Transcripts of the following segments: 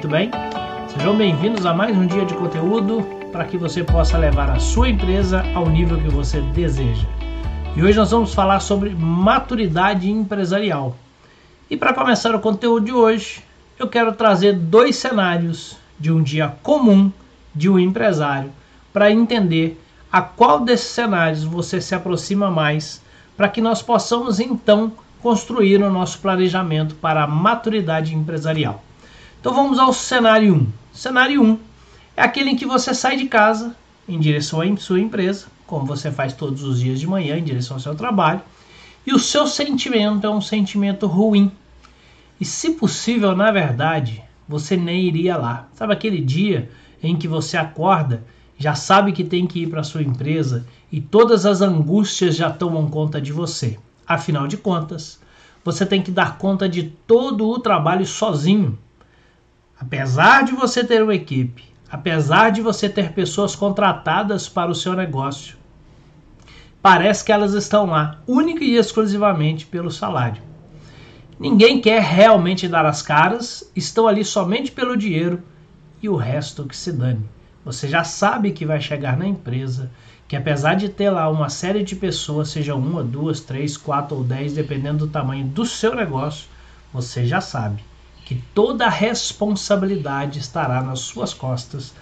Muito bem? Sejam bem-vindos a mais um dia de conteúdo para que você possa levar a sua empresa ao nível que você deseja. E hoje nós vamos falar sobre maturidade empresarial. E para começar o conteúdo de hoje, eu quero trazer dois cenários de um dia comum de um empresário para entender a qual desses cenários você se aproxima mais para que nós possamos então construir o nosso planejamento para a maturidade empresarial. Então vamos ao cenário 1. Cenário 1 é aquele em que você sai de casa em direção à sua empresa, como você faz todos os dias de manhã em direção ao seu trabalho, e o seu sentimento é um sentimento ruim. E se possível, na verdade, você nem iria lá. Sabe aquele dia em que você acorda, já sabe que tem que ir para sua empresa e todas as angústias já tomam conta de você. Afinal de contas, você tem que dar conta de todo o trabalho sozinho. Apesar de você ter uma equipe, apesar de você ter pessoas contratadas para o seu negócio, parece que elas estão lá única e exclusivamente pelo salário. Ninguém quer realmente dar as caras, estão ali somente pelo dinheiro e o resto que se dane. Você já sabe que vai chegar na empresa, que apesar de ter lá uma série de pessoas, seja uma, duas, três, quatro ou dez, dependendo do tamanho do seu negócio, você já sabe que toda a responsabilidade estará nas suas costas.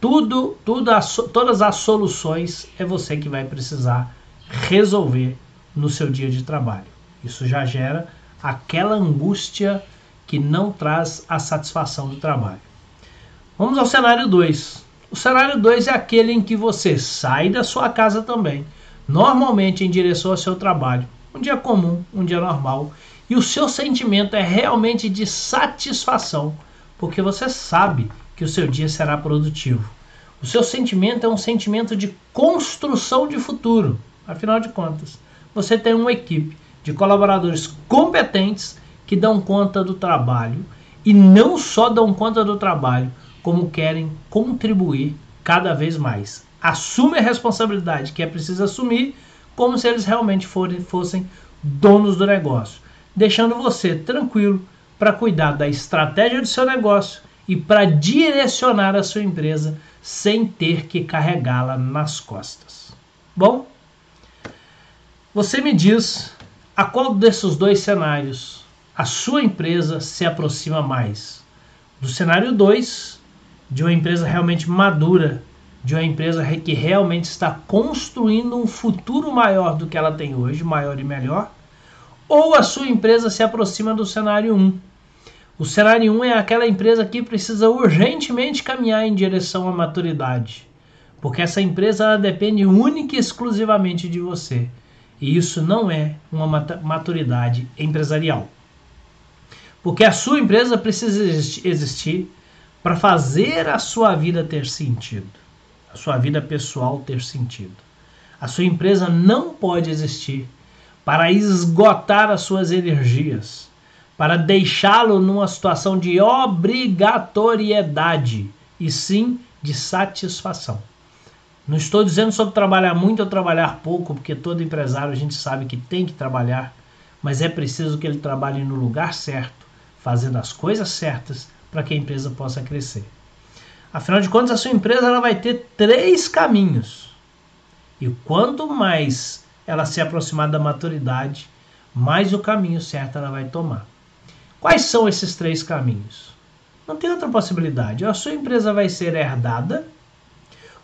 Tudo, tudo as, todas as soluções é você que vai precisar resolver no seu dia de trabalho. Isso já gera aquela angústia que não traz a satisfação do trabalho. Vamos ao cenário 2. O cenário 2 é aquele em que você sai da sua casa também, normalmente em direção ao seu trabalho, um dia comum, um dia normal, e o seu sentimento é realmente de satisfação, porque você sabe que o seu dia será produtivo. O seu sentimento é um sentimento de construção de futuro. Afinal de contas, você tem uma equipe de colaboradores competentes que dão conta do trabalho e não só dão conta do trabalho, como querem contribuir cada vez mais. Assume a responsabilidade que é preciso assumir, como se eles realmente forem, fossem donos do negócio, deixando você tranquilo para cuidar da estratégia do seu negócio e para direcionar a sua empresa sem ter que carregá-la nas costas. Bom, você me diz a qual desses dois cenários a sua empresa se aproxima mais? Do cenário 2, de uma empresa realmente madura, de uma empresa que realmente está construindo um futuro maior do que ela tem hoje, maior e melhor, ou a sua empresa se aproxima do cenário 1. O cenário 1 é aquela empresa que precisa urgentemente caminhar em direção à maturidade, porque essa empresa depende única e exclusivamente de você. E isso não é uma maturidade empresarial. Porque a sua empresa precisa existir para fazer a sua vida ter sentido, a sua vida pessoal ter sentido. A sua empresa não pode existir para esgotar as suas energias, para deixá-lo numa situação de obrigatoriedade e sim de satisfação. Não estou dizendo sobre trabalhar muito ou trabalhar pouco, porque todo empresário a gente sabe que tem que trabalhar, mas é preciso que ele trabalhe no lugar certo, fazendo as coisas certas para que a empresa possa crescer. Afinal de contas, a sua empresa ela vai ter três caminhos. E quanto mais ela se aproximar da maturidade, mais o caminho certo ela vai tomar. Quais são esses três caminhos? Não tem outra possibilidade. Ou a sua empresa vai ser herdada,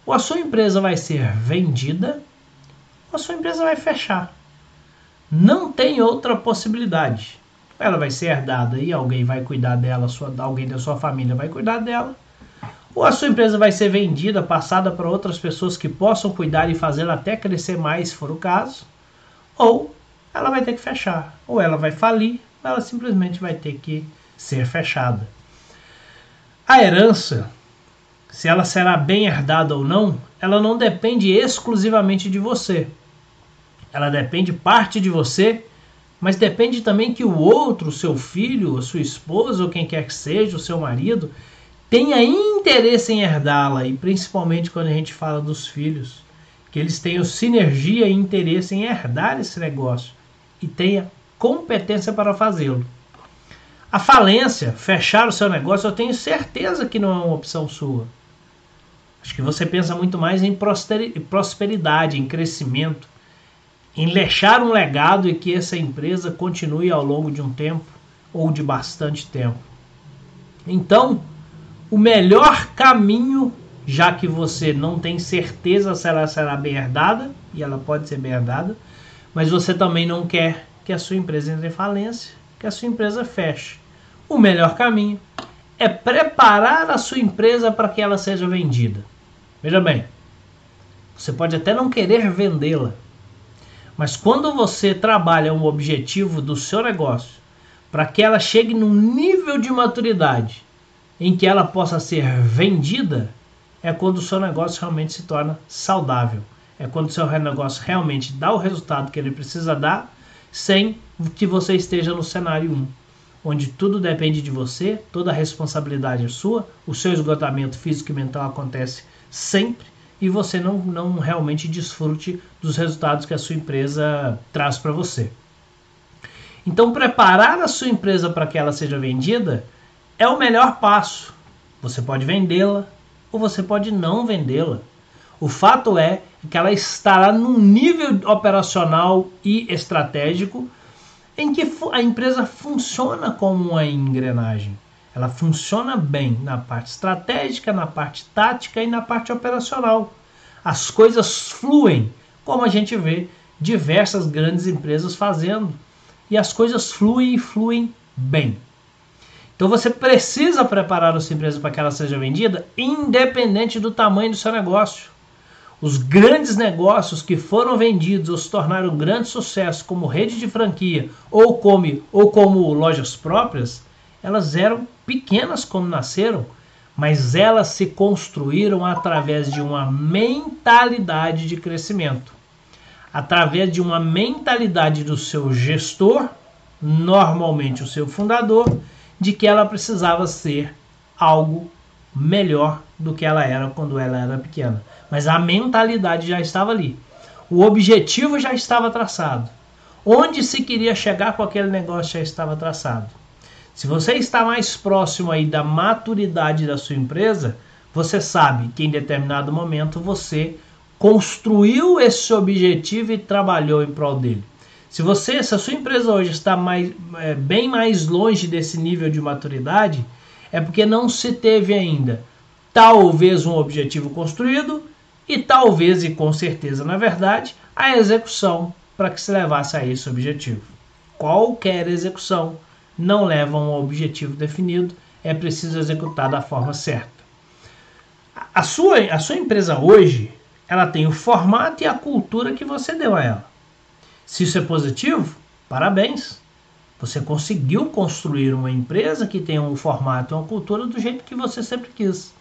ou a sua empresa vai ser vendida, ou a sua empresa vai fechar. Não tem outra possibilidade ela vai ser herdada e alguém vai cuidar dela, sua, alguém da sua família vai cuidar dela. Ou a sua empresa vai ser vendida, passada para outras pessoas que possam cuidar e fazê-la até crescer mais, se for o caso. Ou ela vai ter que fechar. Ou ela vai falir, ou ela simplesmente vai ter que ser fechada. A herança, se ela será bem herdada ou não, ela não depende exclusivamente de você. Ela depende parte de você mas depende também que o outro, seu filho, sua esposa ou quem quer que seja, o seu marido, tenha interesse em herdá-la e principalmente quando a gente fala dos filhos, que eles tenham sinergia e interesse em herdar esse negócio e tenha competência para fazê-lo. A falência, fechar o seu negócio, eu tenho certeza que não é uma opção sua. Acho que você pensa muito mais em prosperidade, em crescimento, em deixar um legado e que essa empresa continue ao longo de um tempo ou de bastante tempo. Então, o melhor caminho, já que você não tem certeza se ela será bem herdada, e ela pode ser bem herdada, mas você também não quer que a sua empresa entre em falência, que a sua empresa feche. O melhor caminho é preparar a sua empresa para que ela seja vendida. Veja bem, você pode até não querer vendê-la, mas quando você trabalha um objetivo do seu negócio para que ela chegue num nível de maturidade em que ela possa ser vendida, é quando o seu negócio realmente se torna saudável. É quando o seu negócio realmente dá o resultado que ele precisa dar, sem que você esteja no cenário 1, onde tudo depende de você, toda a responsabilidade é sua, o seu esgotamento físico e mental acontece sempre e você não, não realmente desfrute dos resultados que a sua empresa traz para você. Então, preparar a sua empresa para que ela seja vendida é o melhor passo. Você pode vendê-la ou você pode não vendê-la. O fato é que ela estará num nível operacional e estratégico em que a empresa funciona como uma engrenagem. Ela funciona bem na parte estratégica, na parte tática e na parte operacional. As coisas fluem, como a gente vê diversas grandes empresas fazendo. E as coisas fluem e fluem bem. Então você precisa preparar a sua empresa para que ela seja vendida, independente do tamanho do seu negócio. Os grandes negócios que foram vendidos ou se tornaram um grande sucesso, como rede de franquia ou como, ou como lojas próprias, elas eram pequenas como nasceram, mas elas se construíram através de uma mentalidade de crescimento. Através de uma mentalidade do seu gestor, normalmente o seu fundador, de que ela precisava ser algo melhor do que ela era quando ela era pequena. Mas a mentalidade já estava ali. O objetivo já estava traçado. Onde se queria chegar com aquele negócio já estava traçado. Se você está mais próximo aí da maturidade da sua empresa, você sabe que em determinado momento você construiu esse objetivo e trabalhou em prol dele. Se você, se a sua empresa hoje está mais, é, bem mais longe desse nível de maturidade, é porque não se teve ainda talvez um objetivo construído e talvez e com certeza, na verdade, a execução para que se levasse a esse objetivo. Qualquer execução não levam a um objetivo definido, é preciso executar da forma certa. A sua, a sua empresa hoje, ela tem o formato e a cultura que você deu a ela. Se isso é positivo, parabéns. Você conseguiu construir uma empresa que tem um formato e uma cultura do jeito que você sempre quis.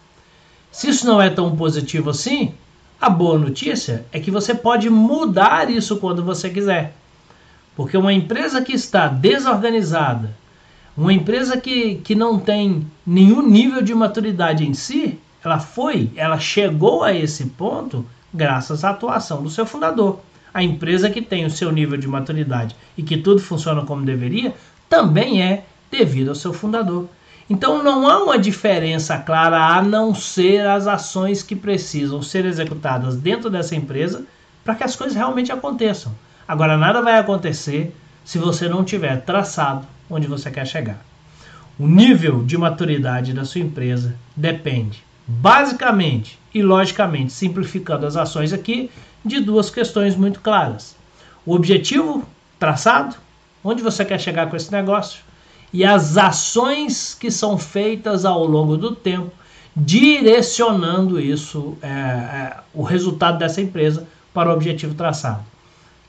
Se isso não é tão positivo assim, a boa notícia é que você pode mudar isso quando você quiser. Porque uma empresa que está desorganizada, uma empresa que, que não tem nenhum nível de maturidade em si, ela foi, ela chegou a esse ponto graças à atuação do seu fundador. A empresa que tem o seu nível de maturidade e que tudo funciona como deveria, também é devido ao seu fundador. Então não há uma diferença clara a não ser as ações que precisam ser executadas dentro dessa empresa para que as coisas realmente aconteçam. Agora nada vai acontecer se você não tiver traçado onde você quer chegar. O nível de maturidade da sua empresa depende, basicamente e logicamente, simplificando as ações aqui, de duas questões muito claras: o objetivo traçado, onde você quer chegar com esse negócio, e as ações que são feitas ao longo do tempo, direcionando isso, é, é, o resultado dessa empresa para o objetivo traçado.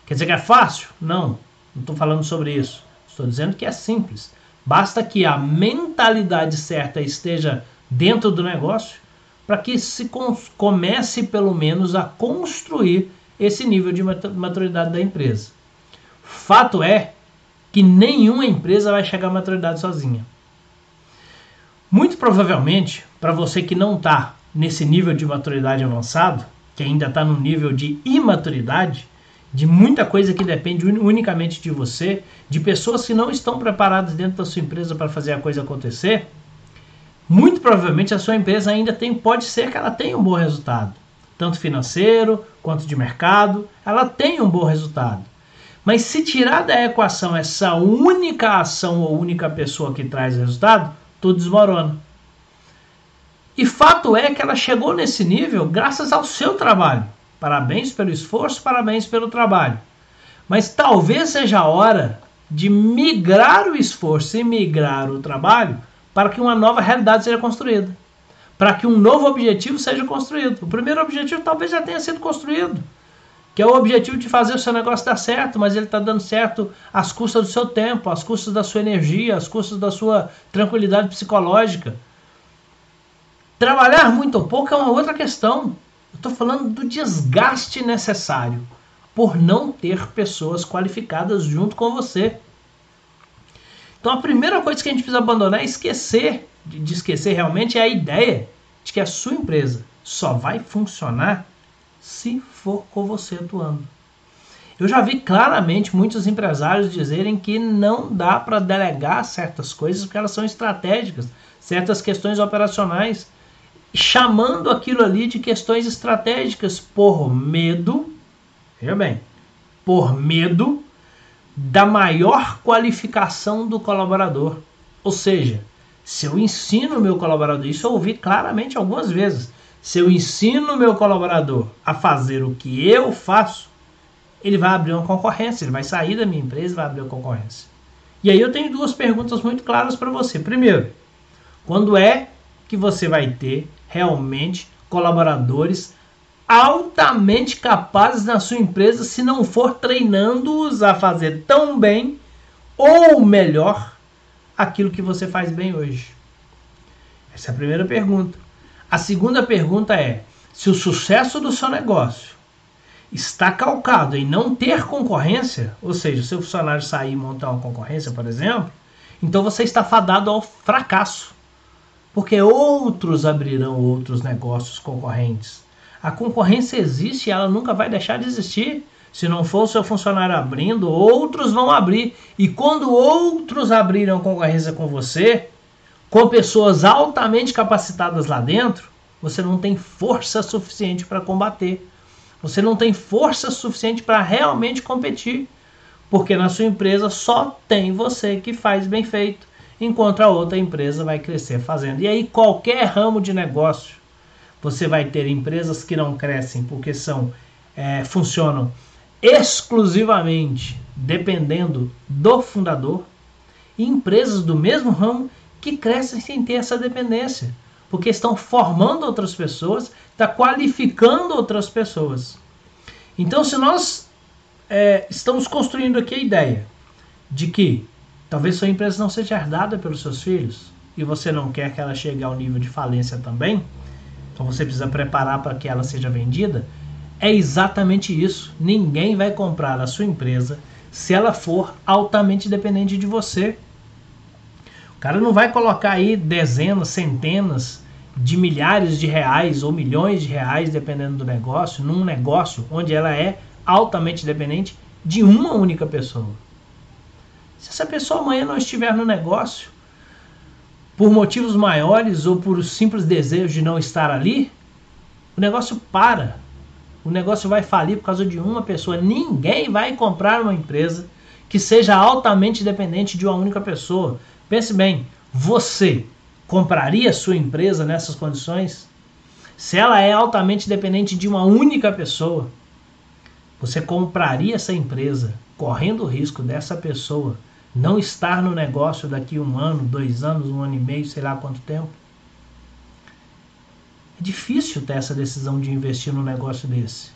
Quer dizer que é fácil? Não, não estou falando sobre isso. Estou dizendo que é simples. Basta que a mentalidade certa esteja dentro do negócio para que se comece pelo menos a construir esse nível de maturidade da empresa. Fato é que nenhuma empresa vai chegar à maturidade sozinha. Muito provavelmente, para você que não está nesse nível de maturidade avançado, que ainda está no nível de imaturidade, de muita coisa que depende unicamente de você, de pessoas que não estão preparadas dentro da sua empresa para fazer a coisa acontecer, muito provavelmente a sua empresa ainda tem, pode ser que ela tenha um bom resultado, tanto financeiro quanto de mercado, ela tem um bom resultado. Mas se tirar da equação essa única ação ou única pessoa que traz resultado, tudo desmorona. E fato é que ela chegou nesse nível graças ao seu trabalho. Parabéns pelo esforço, parabéns pelo trabalho. Mas talvez seja a hora de migrar o esforço e migrar o trabalho para que uma nova realidade seja construída. Para que um novo objetivo seja construído. O primeiro objetivo talvez já tenha sido construído, que é o objetivo de fazer o seu negócio dar certo, mas ele está dando certo às custas do seu tempo, às custas da sua energia, às custas da sua tranquilidade psicológica. Trabalhar muito ou pouco é uma outra questão. Estou falando do desgaste necessário por não ter pessoas qualificadas junto com você. Então a primeira coisa que a gente precisa abandonar é esquecer, de esquecer realmente, é a ideia de que a sua empresa só vai funcionar se for com você atuando. Eu já vi claramente muitos empresários dizerem que não dá para delegar certas coisas porque elas são estratégicas, certas questões operacionais chamando aquilo ali de questões estratégicas por medo, veja bem, por medo da maior qualificação do colaborador. Ou seja, se eu ensino meu colaborador, isso eu ouvi claramente algumas vezes, se eu ensino meu colaborador a fazer o que eu faço, ele vai abrir uma concorrência, ele vai sair da minha empresa e vai abrir uma concorrência. E aí eu tenho duas perguntas muito claras para você. Primeiro, quando é que você vai ter realmente colaboradores altamente capazes na sua empresa se não for treinando-os a fazer tão bem ou melhor aquilo que você faz bem hoje? Essa é a primeira pergunta. A segunda pergunta é: se o sucesso do seu negócio está calcado em não ter concorrência, ou seja, o seu funcionário sair e montar uma concorrência, por exemplo, então você está fadado ao fracasso porque outros abrirão outros negócios concorrentes. A concorrência existe e ela nunca vai deixar de existir. Se não for o seu funcionário abrindo, outros vão abrir. E quando outros abriram concorrência com você, com pessoas altamente capacitadas lá dentro, você não tem força suficiente para combater. Você não tem força suficiente para realmente competir. Porque na sua empresa só tem você que faz bem feito enquanto a outra empresa vai crescer fazendo. E aí, qualquer ramo de negócio, você vai ter empresas que não crescem porque são é, funcionam exclusivamente dependendo do fundador, e empresas do mesmo ramo que crescem sem ter essa dependência, porque estão formando outras pessoas, está qualificando outras pessoas. Então, se nós é, estamos construindo aqui a ideia de que Talvez sua empresa não seja herdada pelos seus filhos e você não quer que ela chegue ao nível de falência também, então você precisa preparar para que ela seja vendida. É exatamente isso. Ninguém vai comprar a sua empresa se ela for altamente dependente de você. O cara não vai colocar aí dezenas, centenas de milhares de reais ou milhões de reais, dependendo do negócio, num negócio onde ela é altamente dependente de uma única pessoa. Se essa pessoa amanhã não estiver no negócio, por motivos maiores ou por simples desejo de não estar ali, o negócio para. O negócio vai falir por causa de uma pessoa. Ninguém vai comprar uma empresa que seja altamente dependente de uma única pessoa. Pense bem, você compraria sua empresa nessas condições? Se ela é altamente dependente de uma única pessoa, você compraria essa empresa correndo o risco dessa pessoa não estar no negócio daqui um ano, dois anos, um ano e meio, sei lá quanto tempo. É difícil ter essa decisão de investir num negócio desse.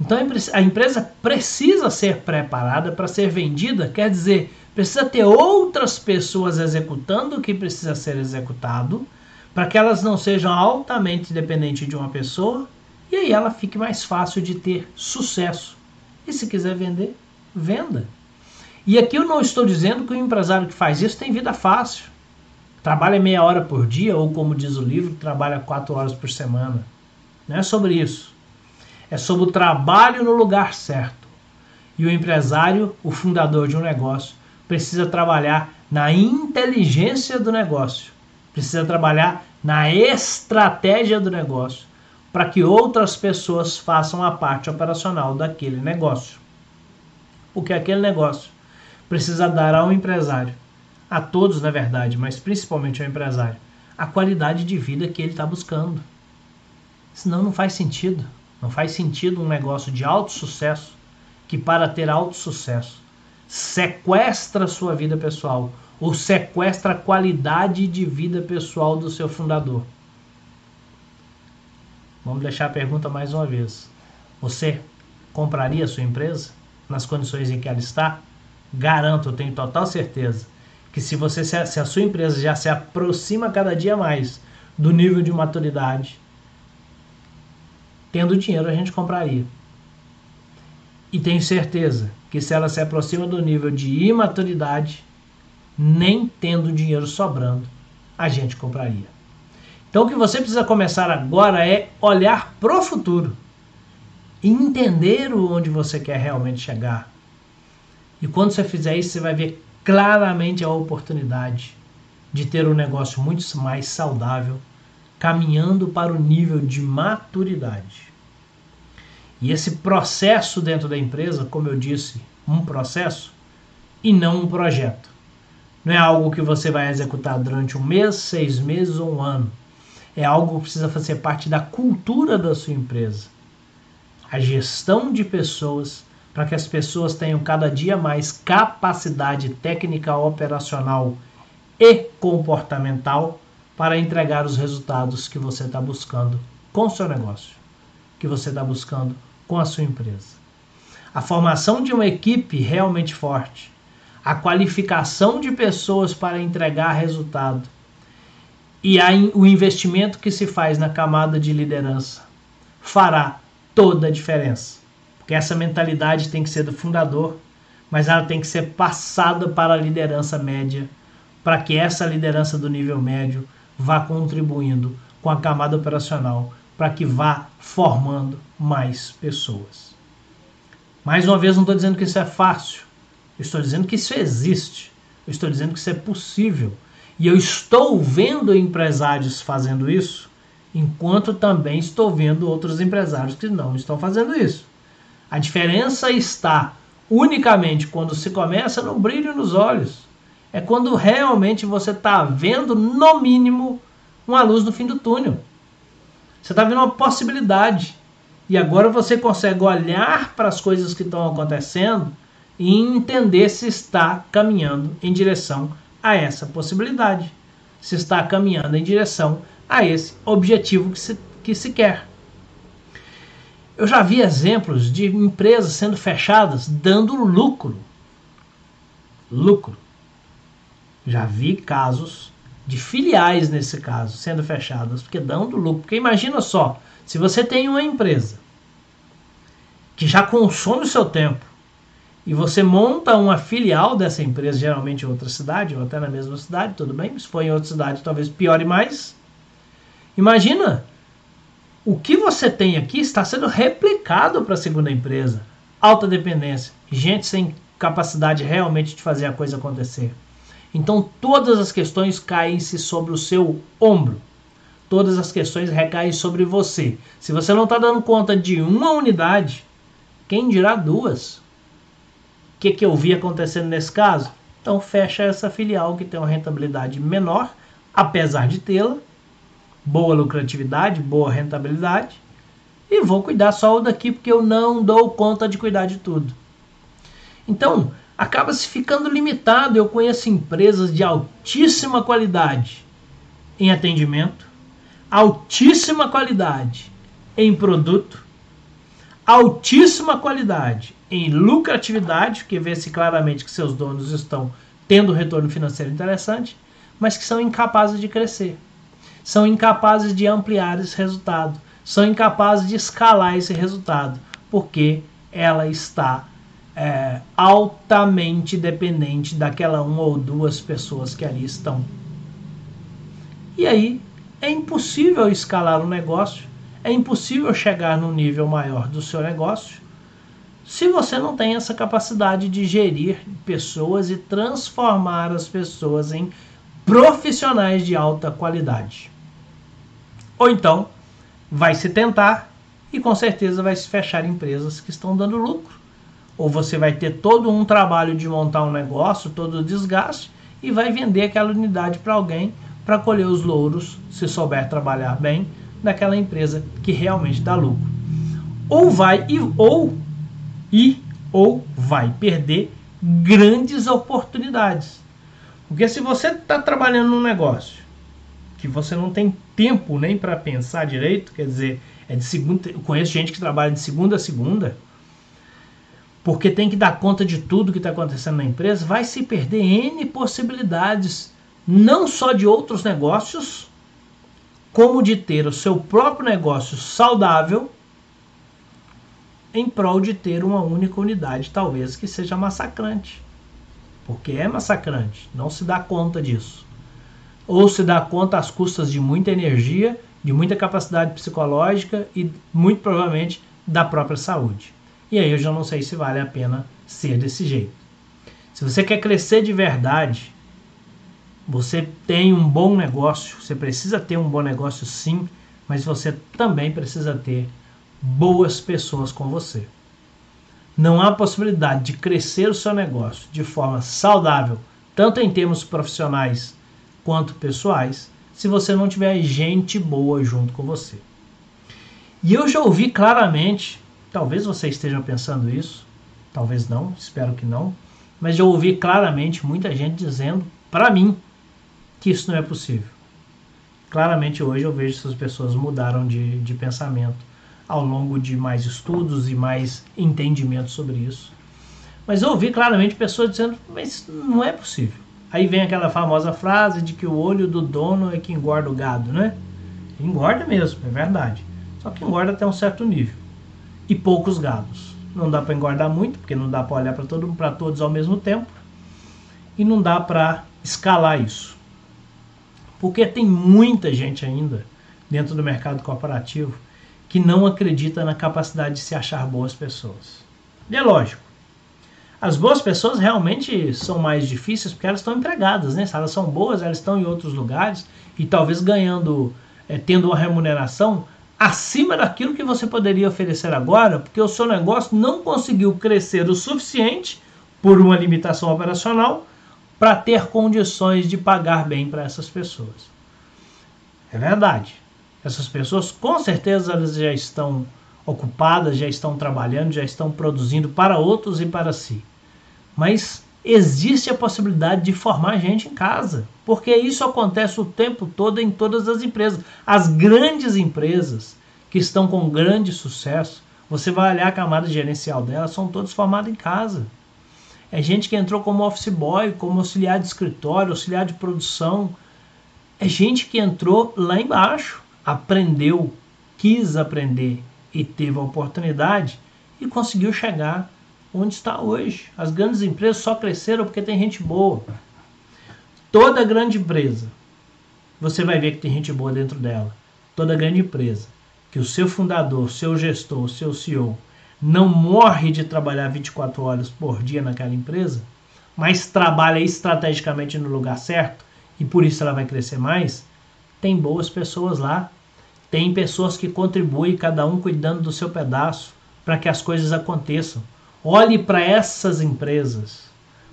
Então a empresa precisa ser preparada para ser vendida, quer dizer, precisa ter outras pessoas executando o que precisa ser executado, para que elas não sejam altamente dependentes de uma pessoa e aí ela fique mais fácil de ter sucesso. E se quiser vender, venda. E aqui eu não estou dizendo que o empresário que faz isso tem vida fácil. Trabalha meia hora por dia, ou como diz o livro, trabalha quatro horas por semana. Não é sobre isso. É sobre o trabalho no lugar certo, E o empresário, o fundador de um negócio, precisa trabalhar na inteligência do negócio, precisa trabalhar na estratégia do negócio, para que outras pessoas façam a parte operacional daquele negócio. Porque aquele negócio precisa dar ao empresário, a todos na verdade, mas principalmente ao empresário, a qualidade de vida que ele está buscando. Senão não faz sentido. Não faz sentido um negócio de alto sucesso que, para ter alto sucesso, sequestra a sua vida pessoal ou sequestra a qualidade de vida pessoal do seu fundador. Vamos deixar a pergunta mais uma vez. Você compraria sua empresa nas condições em que ela está? Garanto, eu tenho total certeza que se você se a sua empresa já se aproxima cada dia mais do nível de maturidade, tendo dinheiro a gente compraria. E tenho certeza que se ela se aproxima do nível de imaturidade, nem tendo dinheiro sobrando, a gente compraria. Então o que você precisa começar agora é olhar para o futuro e entender onde você quer realmente chegar. E quando você fizer isso, você vai ver claramente a oportunidade de ter um negócio muito mais saudável, caminhando para o nível de maturidade. E esse processo dentro da empresa, como eu disse, um processo e não um projeto. Não é algo que você vai executar durante um mês, seis meses ou um ano é algo que precisa fazer parte da cultura da sua empresa. A gestão de pessoas para que as pessoas tenham cada dia mais capacidade técnica operacional e comportamental para entregar os resultados que você está buscando com o seu negócio, que você está buscando com a sua empresa. A formação de uma equipe realmente forte, a qualificação de pessoas para entregar resultado e o investimento que se faz na camada de liderança fará toda a diferença. Porque essa mentalidade tem que ser do fundador, mas ela tem que ser passada para a liderança média, para que essa liderança do nível médio vá contribuindo com a camada operacional, para que vá formando mais pessoas. Mais uma vez, não estou dizendo que isso é fácil, eu estou dizendo que isso existe, eu estou dizendo que isso é possível e eu estou vendo empresários fazendo isso, enquanto também estou vendo outros empresários que não estão fazendo isso. A diferença está unicamente quando se começa no brilho nos olhos. É quando realmente você está vendo, no mínimo, uma luz no fim do túnel. Você está vendo uma possibilidade. E agora você consegue olhar para as coisas que estão acontecendo e entender se está caminhando em direção a essa possibilidade, se está caminhando em direção a esse objetivo que se, que se quer. Eu já vi exemplos de empresas sendo fechadas dando lucro. Lucro. Já vi casos de filiais nesse caso sendo fechadas porque dando lucro. Porque imagina só, se você tem uma empresa que já consome o seu tempo, e você monta uma filial dessa empresa, geralmente em outra cidade, ou até na mesma cidade, tudo bem, se for em outra cidade, talvez piore mais. Imagina, o que você tem aqui está sendo replicado para a segunda empresa. Alta dependência, gente sem capacidade realmente de fazer a coisa acontecer. Então todas as questões caem-se sobre o seu ombro. Todas as questões recaem sobre você. Se você não está dando conta de uma unidade, quem dirá duas? que, que eu vi acontecendo nesse caso? Então fecha essa filial que tem uma rentabilidade menor, apesar de tê-la, boa lucratividade, boa rentabilidade, e vou cuidar só o daqui porque eu não dou conta de cuidar de tudo. Então, acaba se ficando limitado. Eu conheço empresas de altíssima qualidade em atendimento, altíssima qualidade em produto, altíssima qualidade em lucratividade, que vê-se claramente que seus donos estão tendo retorno financeiro interessante, mas que são incapazes de crescer, são incapazes de ampliar esse resultado, são incapazes de escalar esse resultado, porque ela está é, altamente dependente daquela uma ou duas pessoas que ali estão. E aí é impossível escalar o um negócio é impossível chegar no nível maior do seu negócio se você não tem essa capacidade de gerir pessoas e transformar as pessoas em profissionais de alta qualidade. Ou então, vai se tentar e com certeza vai se fechar empresas que estão dando lucro. Ou você vai ter todo um trabalho de montar um negócio, todo o desgaste e vai vender aquela unidade para alguém para colher os louros, se souber trabalhar bem, daquela empresa que realmente dá lucro. Ou vai e ou e ou vai perder grandes oportunidades. Porque se você está trabalhando num negócio que você não tem tempo nem para pensar direito, quer dizer, é de segunda, eu conheço gente que trabalha de segunda a segunda, porque tem que dar conta de tudo que está acontecendo na empresa, vai se perder N possibilidades, não só de outros negócios, como de ter o seu próprio negócio saudável em prol de ter uma única unidade, talvez que seja massacrante. Porque é massacrante, não se dá conta disso. Ou se dá conta às custas de muita energia, de muita capacidade psicológica e muito provavelmente da própria saúde. E aí eu já não sei se vale a pena ser desse jeito. Se você quer crescer de verdade, você tem um bom negócio, você precisa ter um bom negócio sim, mas você também precisa ter boas pessoas com você. Não há possibilidade de crescer o seu negócio de forma saudável, tanto em termos profissionais quanto pessoais, se você não tiver gente boa junto com você. E eu já ouvi claramente, talvez você esteja pensando isso, talvez não, espero que não, mas já ouvi claramente muita gente dizendo para mim que isso não é possível. Claramente hoje eu vejo essas pessoas mudaram de, de pensamento ao longo de mais estudos e mais entendimento sobre isso. Mas eu ouvi claramente pessoas dizendo, mas não é possível. Aí vem aquela famosa frase de que o olho do dono é que engorda o gado, né? Engorda mesmo, é verdade. Só que engorda até um certo nível. E poucos gados. Não dá para engordar muito, porque não dá para olhar para todo, todos ao mesmo tempo. E não dá para escalar isso. Porque tem muita gente ainda dentro do mercado corporativo que não acredita na capacidade de se achar boas pessoas. E é lógico. As boas pessoas realmente são mais difíceis porque elas estão empregadas, né? Se elas são boas, elas estão em outros lugares e talvez ganhando, é, tendo uma remuneração acima daquilo que você poderia oferecer agora, porque o seu negócio não conseguiu crescer o suficiente por uma limitação operacional para ter condições de pagar bem para essas pessoas. É verdade. Essas pessoas, com certeza, elas já estão ocupadas, já estão trabalhando, já estão produzindo para outros e para si. Mas existe a possibilidade de formar gente em casa, porque isso acontece o tempo todo em todas as empresas. As grandes empresas que estão com grande sucesso, você vai olhar a camada gerencial delas, são todas formadas em casa. É gente que entrou como office boy, como auxiliar de escritório, auxiliar de produção. É gente que entrou lá embaixo aprendeu, quis aprender e teve a oportunidade e conseguiu chegar onde está hoje. As grandes empresas só cresceram porque tem gente boa. Toda grande empresa, você vai ver que tem gente boa dentro dela. Toda grande empresa, que o seu fundador, seu gestor, seu CEO não morre de trabalhar 24 horas por dia naquela empresa, mas trabalha estrategicamente no lugar certo e por isso ela vai crescer mais, tem boas pessoas lá. Tem pessoas que contribuem, cada um cuidando do seu pedaço, para que as coisas aconteçam. Olhe para essas empresas.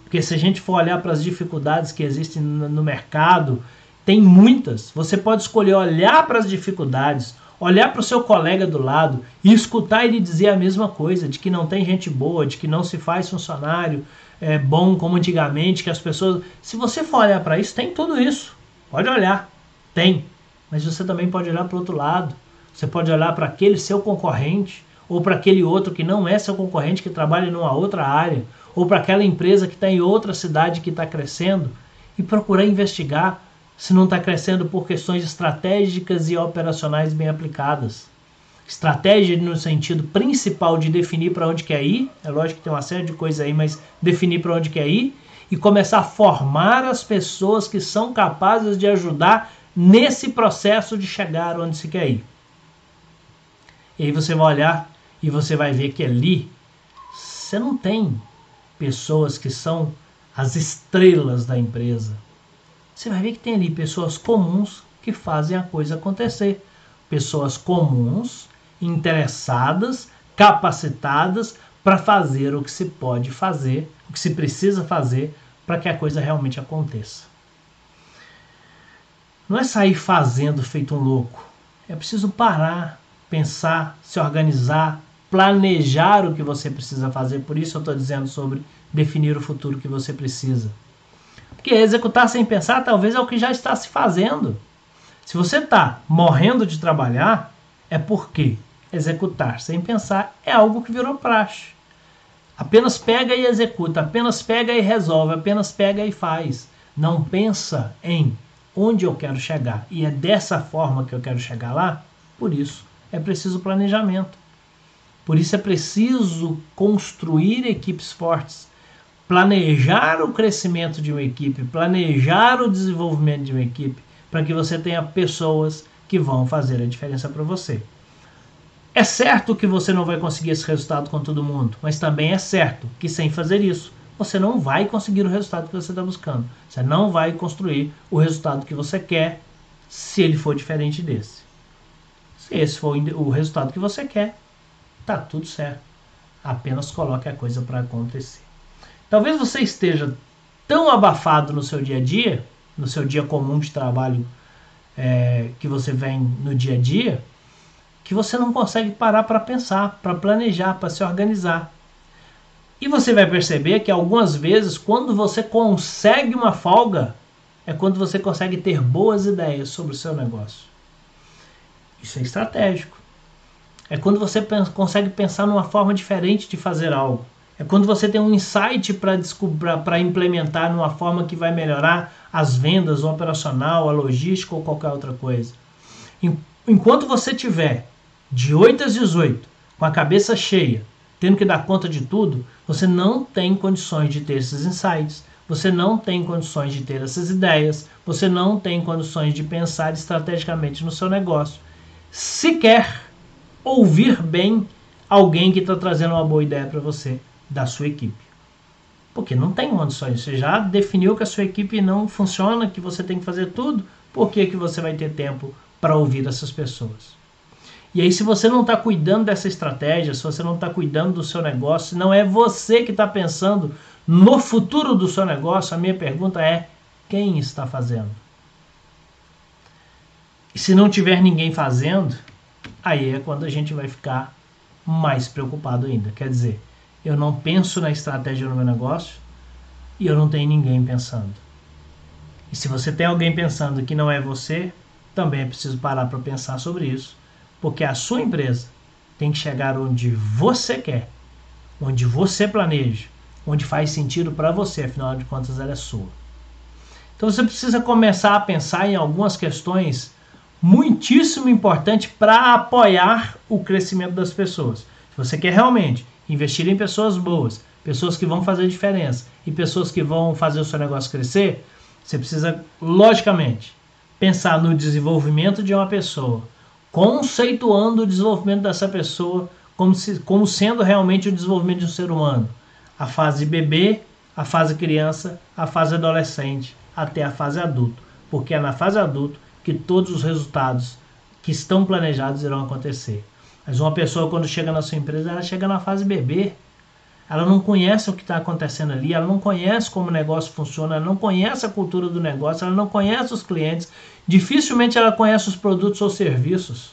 Porque se a gente for olhar para as dificuldades que existem no mercado, tem muitas. Você pode escolher olhar para as dificuldades, olhar para o seu colega do lado e escutar ele dizer a mesma coisa, de que não tem gente boa, de que não se faz funcionário é, bom como antigamente, que as pessoas. Se você for olhar para isso, tem tudo isso. Pode olhar. Tem. Mas você também pode olhar para o outro lado. Você pode olhar para aquele seu concorrente, ou para aquele outro que não é seu concorrente, que trabalha em uma outra área, ou para aquela empresa que está em outra cidade que está crescendo, e procurar investigar se não está crescendo por questões estratégicas e operacionais bem aplicadas. Estratégia no sentido principal de definir para onde quer ir, é lógico que tem uma série de coisas aí, mas definir para onde quer ir e começar a formar as pessoas que são capazes de ajudar nesse processo de chegar onde se quer ir. E aí você vai olhar e você vai ver que ali você não tem pessoas que são as estrelas da empresa. Você vai ver que tem ali pessoas comuns que fazem a coisa acontecer. Pessoas comuns, interessadas, capacitadas para fazer o que se pode fazer, o que se precisa fazer para que a coisa realmente aconteça. Não é sair fazendo feito um louco. É preciso parar, pensar, se organizar, planejar o que você precisa fazer. Por isso eu estou dizendo sobre definir o futuro que você precisa. Porque executar sem pensar talvez é o que já está se fazendo. Se você está morrendo de trabalhar, é porque executar sem pensar é algo que virou praxe. Apenas pega e executa, apenas pega e resolve, apenas pega e faz. Não pensa em onde eu quero chegar. E é dessa forma que eu quero chegar lá, por isso é preciso planejamento. Por isso é preciso construir equipes fortes, planejar o crescimento de uma equipe, planejar o desenvolvimento de uma equipe, para que você tenha pessoas que vão fazer a diferença para você. É certo que você não vai conseguir esse resultado com todo mundo, mas também é certo que sem fazer isso, você não vai conseguir o resultado que você está buscando. Você não vai construir o resultado que você quer se ele for diferente desse. Se esse for o resultado que você quer, tá tudo certo. Apenas coloque a coisa para acontecer. Talvez você esteja tão abafado no seu dia a dia, no seu dia comum de trabalho é, que você vem no dia a dia, que você não consegue parar para pensar, para planejar, para se organizar. E você vai perceber que algumas vezes, quando você consegue uma folga, é quando você consegue ter boas ideias sobre o seu negócio. Isso é estratégico. É quando você consegue pensar numa forma diferente de fazer algo. É quando você tem um insight para implementar numa forma que vai melhorar as vendas, o operacional, a logística ou qualquer outra coisa. Enquanto você tiver de 8 às 18, com a cabeça cheia, tendo que dar conta de tudo, você não tem condições de ter esses insights, você não tem condições de ter essas ideias, você não tem condições de pensar estrategicamente no seu negócio. Sequer ouvir bem alguém que está trazendo uma boa ideia para você da sua equipe. Porque não tem condições. Você já definiu que a sua equipe não funciona, que você tem que fazer tudo. Por que, que você vai ter tempo para ouvir essas pessoas? E aí, se você não está cuidando dessa estratégia, se você não está cuidando do seu negócio, se não é você que está pensando no futuro do seu negócio, a minha pergunta é: quem está fazendo? E se não tiver ninguém fazendo, aí é quando a gente vai ficar mais preocupado ainda. Quer dizer, eu não penso na estratégia do meu negócio e eu não tenho ninguém pensando. E se você tem alguém pensando que não é você, também é preciso parar para pensar sobre isso porque a sua empresa tem que chegar onde você quer, onde você planeja, onde faz sentido para você, afinal de contas ela é sua. Então você precisa começar a pensar em algumas questões muitíssimo importantes para apoiar o crescimento das pessoas. Se você quer realmente investir em pessoas boas, pessoas que vão fazer diferença e pessoas que vão fazer o seu negócio crescer, você precisa, logicamente, pensar no desenvolvimento de uma pessoa, conceituando o desenvolvimento dessa pessoa como, se, como sendo realmente o desenvolvimento de um ser humano. A fase bebê, a fase criança, a fase adolescente, até a fase adulto. Porque é na fase adulto que todos os resultados que estão planejados irão acontecer. Mas uma pessoa, quando chega na sua empresa, ela chega na fase bebê. Ela não conhece o que está acontecendo ali, ela não conhece como o negócio funciona, ela não conhece a cultura do negócio, ela não conhece os clientes, dificilmente ela conhece os produtos ou serviços.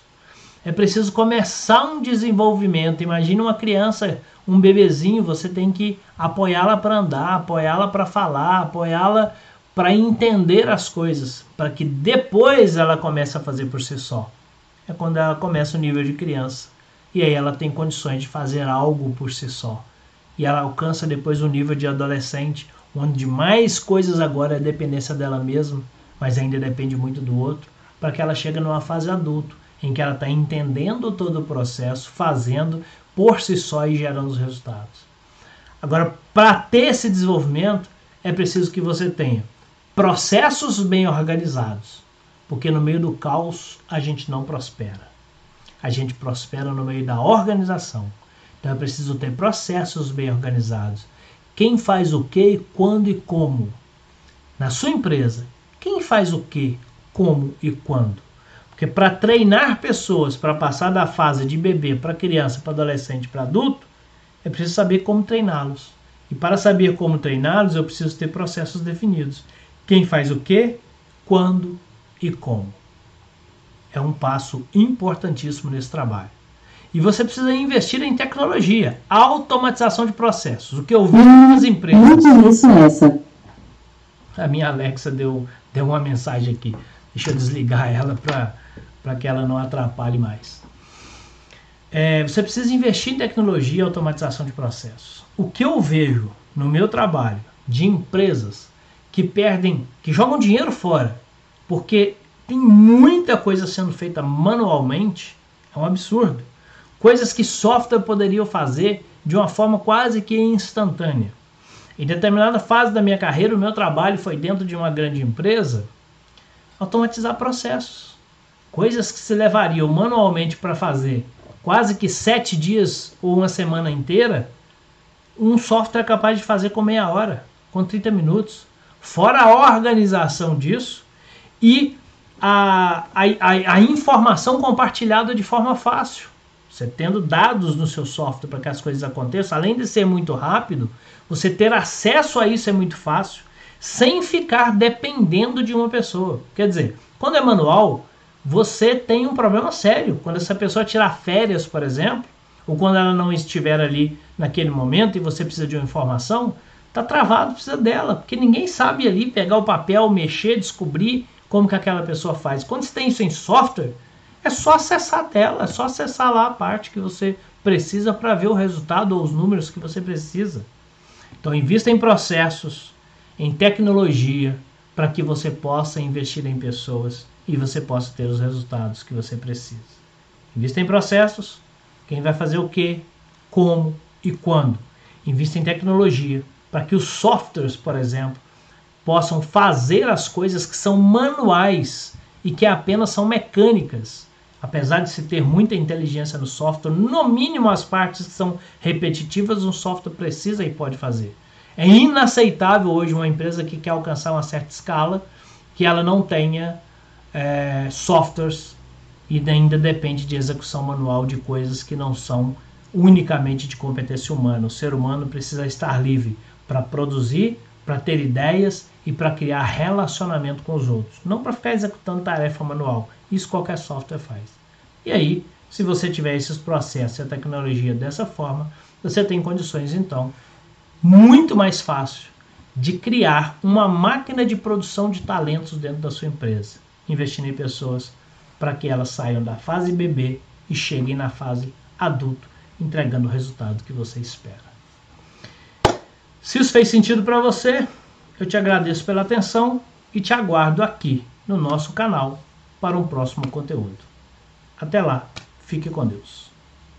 É preciso começar um desenvolvimento. Imagine uma criança, um bebezinho, você tem que apoiá-la para andar, apoiá-la para falar, apoiá-la para entender as coisas, para que depois ela comece a fazer por si só. É quando ela começa o nível de criança. E aí ela tem condições de fazer algo por si só e ela alcança depois o nível de adolescente, onde mais coisas agora é dependência dela mesma, mas ainda depende muito do outro, para que ela chegue numa fase adulto, em que ela está entendendo todo o processo, fazendo por si só e gerando os resultados. Agora, para ter esse desenvolvimento, é preciso que você tenha processos bem organizados, porque no meio do caos a gente não prospera. A gente prospera no meio da organização. Então eu preciso ter processos bem organizados. Quem faz o que, quando e como. Na sua empresa, quem faz o que, como e quando. Porque para treinar pessoas para passar da fase de bebê para criança, para adolescente, para adulto, é preciso saber como treiná-los. E para saber como treiná-los, eu preciso ter processos definidos. Quem faz o que, quando e como. É um passo importantíssimo nesse trabalho. E você precisa investir em tecnologia, automatização de processos. O que eu vi nas empresas. Isso é essa. A minha Alexa deu, deu uma mensagem aqui. Deixa eu desligar ela para que ela não atrapalhe mais. É, você precisa investir em tecnologia e automatização de processos. O que eu vejo no meu trabalho de empresas que perdem, que jogam dinheiro fora, porque tem muita coisa sendo feita manualmente, é um absurdo. Coisas que software poderia fazer de uma forma quase que instantânea. Em determinada fase da minha carreira, o meu trabalho foi dentro de uma grande empresa automatizar processos. Coisas que se levariam manualmente para fazer quase que sete dias ou uma semana inteira, um software é capaz de fazer com meia hora, com 30 minutos. Fora a organização disso e a, a, a, a informação compartilhada de forma fácil. Você tendo dados no seu software para que as coisas aconteçam, além de ser muito rápido, você ter acesso a isso é muito fácil, sem ficar dependendo de uma pessoa. Quer dizer, quando é manual, você tem um problema sério. Quando essa pessoa tirar férias, por exemplo, ou quando ela não estiver ali naquele momento e você precisa de uma informação, Tá travado, precisa dela, porque ninguém sabe ali pegar o papel, mexer, descobrir como que aquela pessoa faz. Quando você tem isso em software, é só acessar a tela, é só acessar lá a parte que você precisa para ver o resultado ou os números que você precisa. Então, invista em processos, em tecnologia, para que você possa investir em pessoas e você possa ter os resultados que você precisa. Invista em processos, quem vai fazer o que, como e quando. Invista em tecnologia, para que os softwares, por exemplo, possam fazer as coisas que são manuais e que apenas são mecânicas. Apesar de se ter muita inteligência no software, no mínimo as partes que são repetitivas, um software precisa e pode fazer. É inaceitável hoje uma empresa que quer alcançar uma certa escala que ela não tenha é, softwares e ainda depende de execução manual de coisas que não são unicamente de competência humana. O ser humano precisa estar livre para produzir, para ter ideias e para criar relacionamento com os outros, não para ficar executando tarefa manual. Isso qualquer software faz. E aí, se você tiver esses processos e a tecnologia dessa forma, você tem condições então muito mais fácil de criar uma máquina de produção de talentos dentro da sua empresa, investindo em pessoas para que elas saiam da fase bebê e cheguem na fase adulto, entregando o resultado que você espera. Se isso fez sentido para você, eu te agradeço pela atenção e te aguardo aqui no nosso canal para um próximo conteúdo. Até lá, fique com Deus.